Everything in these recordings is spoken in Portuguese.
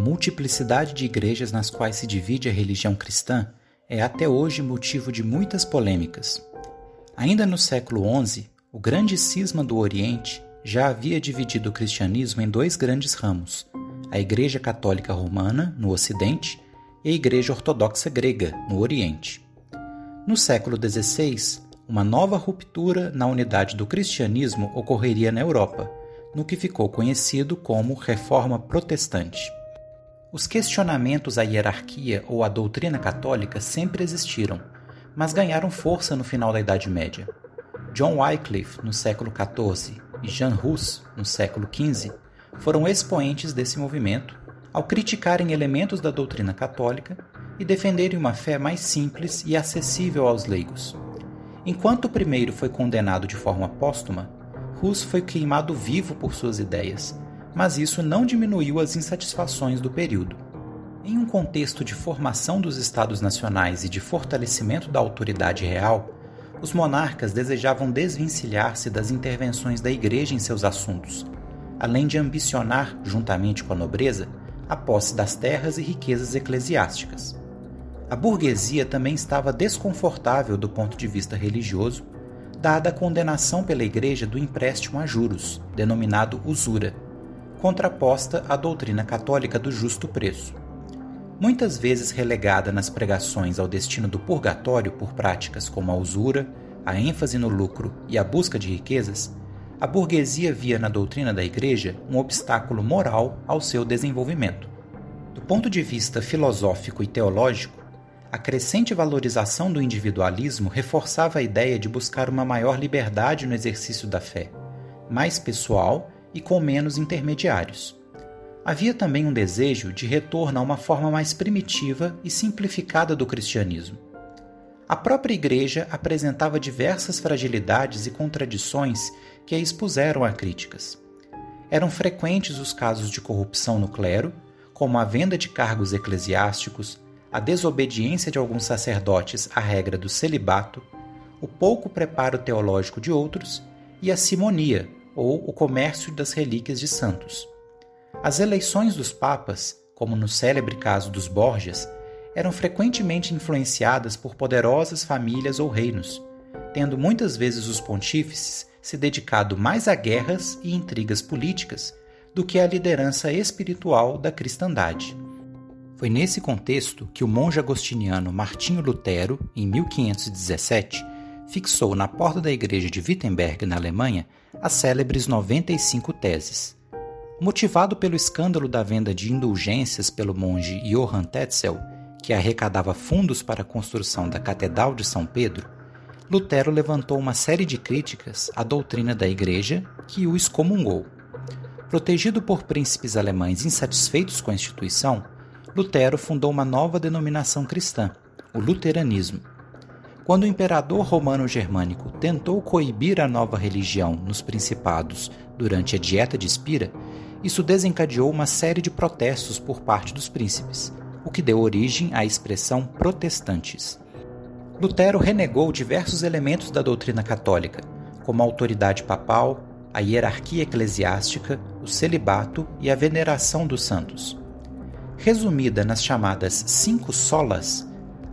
multiplicidade de igrejas nas quais se divide a religião cristã é até hoje motivo de muitas polêmicas. Ainda no século XI, o grande cisma do Oriente já havia dividido o cristianismo em dois grandes ramos: a Igreja Católica Romana, no Ocidente, e a Igreja Ortodoxa Grega, no Oriente. No século XVI, uma nova ruptura na unidade do cristianismo ocorreria na Europa, no que ficou conhecido como Reforma Protestante. Os questionamentos à hierarquia ou à doutrina católica sempre existiram, mas ganharam força no final da Idade Média. John Wycliffe, no século XIV, e Jean Hus, no século XV, foram expoentes desse movimento ao criticarem elementos da doutrina católica e defenderem uma fé mais simples e acessível aos leigos. Enquanto o primeiro foi condenado de forma póstuma, Hus foi queimado vivo por suas ideias mas isso não diminuiu as insatisfações do período. Em um contexto de formação dos Estados nacionais e de fortalecimento da autoridade real, os monarcas desejavam desvencilhar-se das intervenções da Igreja em seus assuntos, além de ambicionar, juntamente com a nobreza, a posse das terras e riquezas eclesiásticas. A burguesia também estava desconfortável do ponto de vista religioso, dada a condenação pela Igreja do empréstimo a juros, denominado usura, contraposta à doutrina católica do justo preço. Muitas vezes relegada nas pregações ao destino do purgatório por práticas como a usura, a ênfase no lucro e a busca de riquezas, a burguesia via na doutrina da Igreja um obstáculo moral ao seu desenvolvimento. Do ponto de vista filosófico e teológico, a crescente valorização do individualismo reforçava a ideia de buscar uma maior liberdade no exercício da fé, mais pessoal e com menos intermediários. Havia também um desejo de retorno a uma forma mais primitiva e simplificada do cristianismo. A própria Igreja apresentava diversas fragilidades e contradições que a expuseram a críticas. Eram frequentes os casos de corrupção no clero, como a venda de cargos eclesiásticos, a desobediência de alguns sacerdotes à regra do celibato, o pouco preparo teológico de outros e a simonia, ou o comércio das relíquias de santos. As eleições dos papas, como no célebre caso dos Borgias, eram frequentemente influenciadas por poderosas famílias ou reinos, tendo muitas vezes os pontífices se dedicado mais a guerras e intrigas políticas do que à liderança espiritual da cristandade. Foi nesse contexto que o monge agostiniano Martinho Lutero, em 1517, fixou na porta da igreja de Wittenberg, na Alemanha, as célebres 95 teses. Motivado pelo escândalo da venda de indulgências pelo monge Johann Tetzel, que arrecadava fundos para a construção da Catedral de São Pedro, Lutero levantou uma série de críticas à doutrina da Igreja que o excomungou. Protegido por príncipes alemães insatisfeitos com a instituição, Lutero fundou uma nova denominação cristã, o luteranismo, quando o imperador romano-germânico tentou coibir a nova religião nos principados durante a Dieta de Espira, isso desencadeou uma série de protestos por parte dos príncipes, o que deu origem à expressão protestantes. Lutero renegou diversos elementos da doutrina católica, como a autoridade papal, a hierarquia eclesiástica, o celibato e a veneração dos santos. Resumida nas chamadas cinco solas,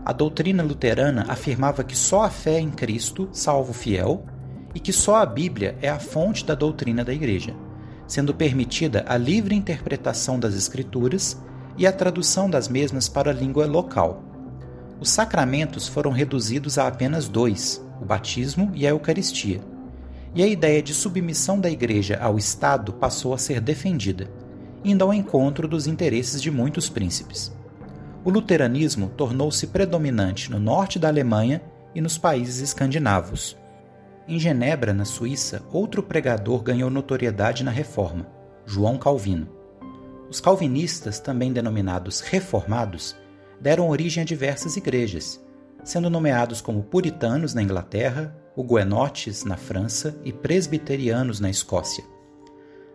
a doutrina luterana afirmava que só a fé em Cristo salva o fiel e que só a Bíblia é a fonte da doutrina da Igreja, sendo permitida a livre interpretação das Escrituras e a tradução das mesmas para a língua local. Os sacramentos foram reduzidos a apenas dois, o batismo e a Eucaristia, e a ideia de submissão da Igreja ao Estado passou a ser defendida, indo ao encontro dos interesses de muitos príncipes o luteranismo tornou-se predominante no norte da Alemanha e nos países escandinavos. Em Genebra, na Suíça, outro pregador ganhou notoriedade na reforma, João Calvino. Os calvinistas, também denominados reformados, deram origem a diversas igrejas, sendo nomeados como puritanos na Inglaterra, huguenotes na França e presbiterianos na Escócia.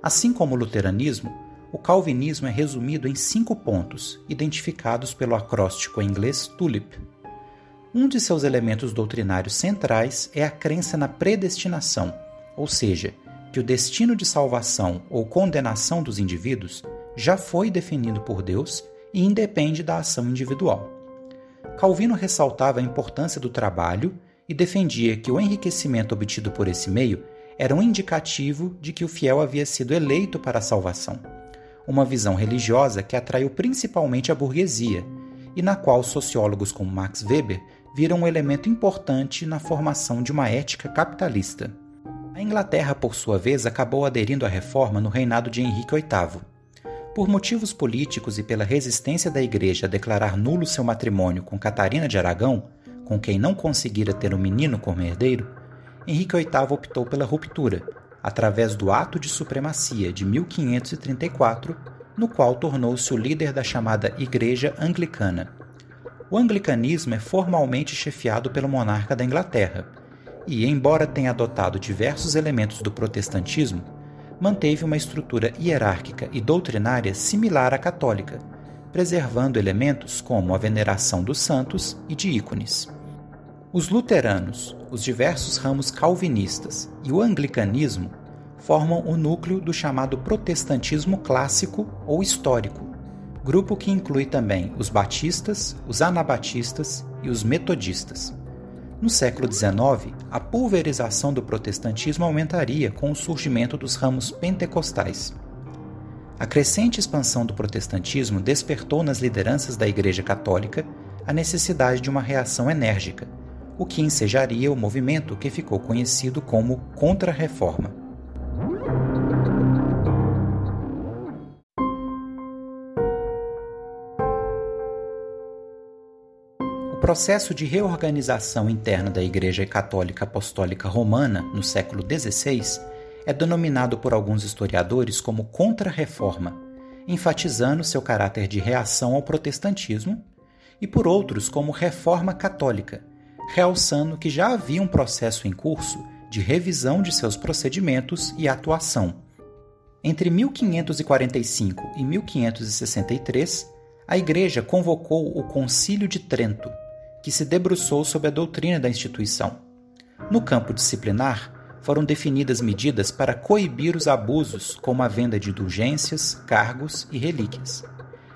Assim como o luteranismo, o calvinismo é resumido em cinco pontos, identificados pelo acróstico em inglês TULIP. Um de seus elementos doutrinários centrais é a crença na predestinação, ou seja, que o destino de salvação ou condenação dos indivíduos já foi definido por Deus e independe da ação individual. Calvino ressaltava a importância do trabalho e defendia que o enriquecimento obtido por esse meio era um indicativo de que o fiel havia sido eleito para a salvação. Uma visão religiosa que atraiu principalmente a burguesia e na qual sociólogos como Max Weber viram um elemento importante na formação de uma ética capitalista. A Inglaterra, por sua vez, acabou aderindo à reforma no reinado de Henrique VIII. Por motivos políticos e pela resistência da Igreja a declarar nulo seu matrimônio com Catarina de Aragão, com quem não conseguira ter um menino como herdeiro, Henrique VIII optou pela ruptura, através do Ato de Supremacia de 1534, no qual tornou-se o líder da chamada Igreja Anglicana. O anglicanismo é formalmente chefiado pelo monarca da Inglaterra, e, embora tenha adotado diversos elementos do protestantismo, manteve uma estrutura hierárquica e doutrinária similar à católica, preservando elementos como a veneração dos santos e de ícones. Os luteranos, os diversos ramos calvinistas e o anglicanismo formam o núcleo do chamado protestantismo clássico ou histórico, grupo que inclui também os batistas, os anabatistas e os metodistas. No século XIX, a pulverização do protestantismo aumentaria com o surgimento dos ramos pentecostais. A crescente expansão do protestantismo despertou nas lideranças da Igreja Católica a necessidade de uma reação enérgica, o que ensejaria o movimento que ficou conhecido como Contra-Reforma. processo de reorganização interna da Igreja Católica Apostólica Romana no século XVI é denominado por alguns historiadores como Contra-Reforma, enfatizando seu caráter de reação ao protestantismo, e por outros como Reforma Católica, realçando que já havia um processo em curso de revisão de seus procedimentos e atuação. Entre 1545 e 1563, a Igreja convocou o Concílio de Trento, que se debruçou sobre a doutrina da instituição. No campo disciplinar, foram definidas medidas para coibir os abusos, como a venda de indulgências, cargos e relíquias,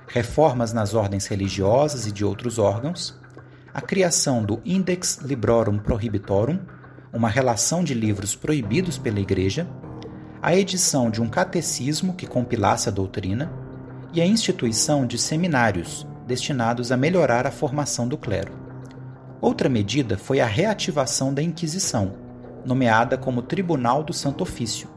reformas nas ordens religiosas e de outros órgãos, a criação do Index Librorum Prohibitorum, uma relação de livros proibidos pela Igreja, a edição de um catecismo que compilasse a doutrina e a instituição de seminários destinados a melhorar a formação do clero. Outra medida foi a reativação da Inquisição, nomeada como Tribunal do Santo Ofício,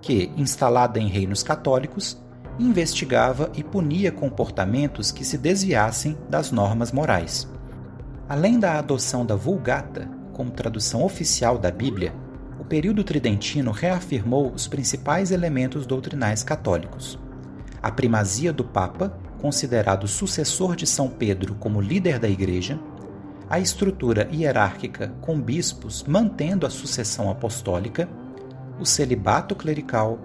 que, instalada em reinos católicos, investigava e punia comportamentos que se desviassem das normas morais. Além da adoção da Vulgata como tradução oficial da Bíblia, o período tridentino reafirmou os principais elementos doutrinais católicos. A primazia do Papa, considerado sucessor de São Pedro como líder da Igreja, a estrutura hierárquica com bispos mantendo a sucessão apostólica, o celibato clerical,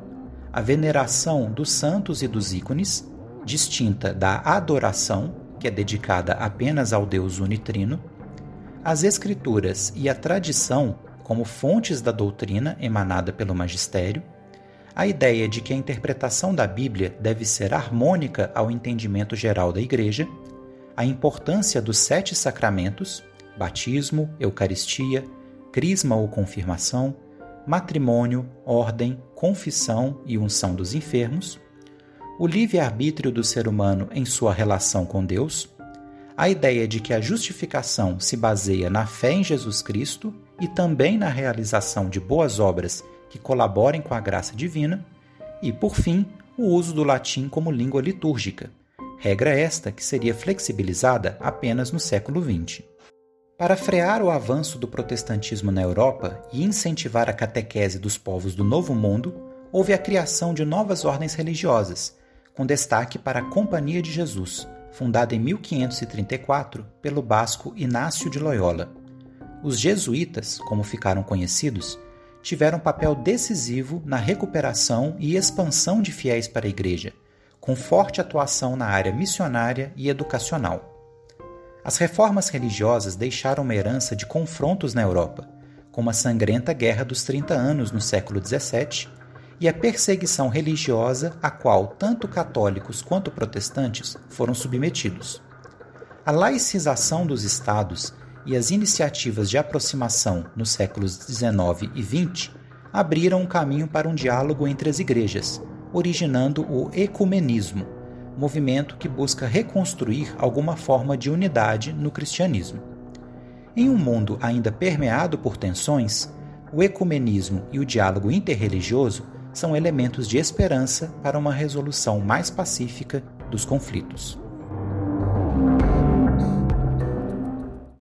a veneração dos santos e dos ícones, distinta da adoração, que é dedicada apenas ao Deus unitrino, as escrituras e a tradição como fontes da doutrina emanada pelo magistério, a ideia de que a interpretação da Bíblia deve ser harmônica ao entendimento geral da Igreja a importância dos sete sacramentos batismo, eucaristia, crisma ou confirmação, matrimônio, ordem, confissão e unção dos enfermos, o livre-arbítrio do ser humano em sua relação com Deus, a ideia de que a justificação se baseia na fé em Jesus Cristo e também na realização de boas obras que colaborem com a graça divina, e, por fim, o uso do latim como língua litúrgica, regra esta que seria flexibilizada apenas no século XX. Para frear o avanço do protestantismo na Europa e incentivar a catequese dos povos do Novo Mundo, houve a criação de novas ordens religiosas, com destaque para a Companhia de Jesus, fundada em 1534 pelo basco Inácio de Loyola. Os jesuítas, como ficaram conhecidos, tiveram papel decisivo na recuperação e expansão de fiéis para a Igreja, com forte atuação na área missionária e educacional. As reformas religiosas deixaram uma herança de confrontos na Europa, como a sangrenta Guerra dos 30 Anos no século XVII e a perseguição religiosa a qual tanto católicos quanto protestantes foram submetidos. A laicização dos estados e as iniciativas de aproximação nos séculos XIX e XX abriram um caminho para um diálogo entre as igrejas, originando o ecumenismo, movimento que busca reconstruir alguma forma de unidade no cristianismo. Em um mundo ainda permeado por tensões, o ecumenismo e o diálogo interreligioso são elementos de esperança para uma resolução mais pacífica dos conflitos.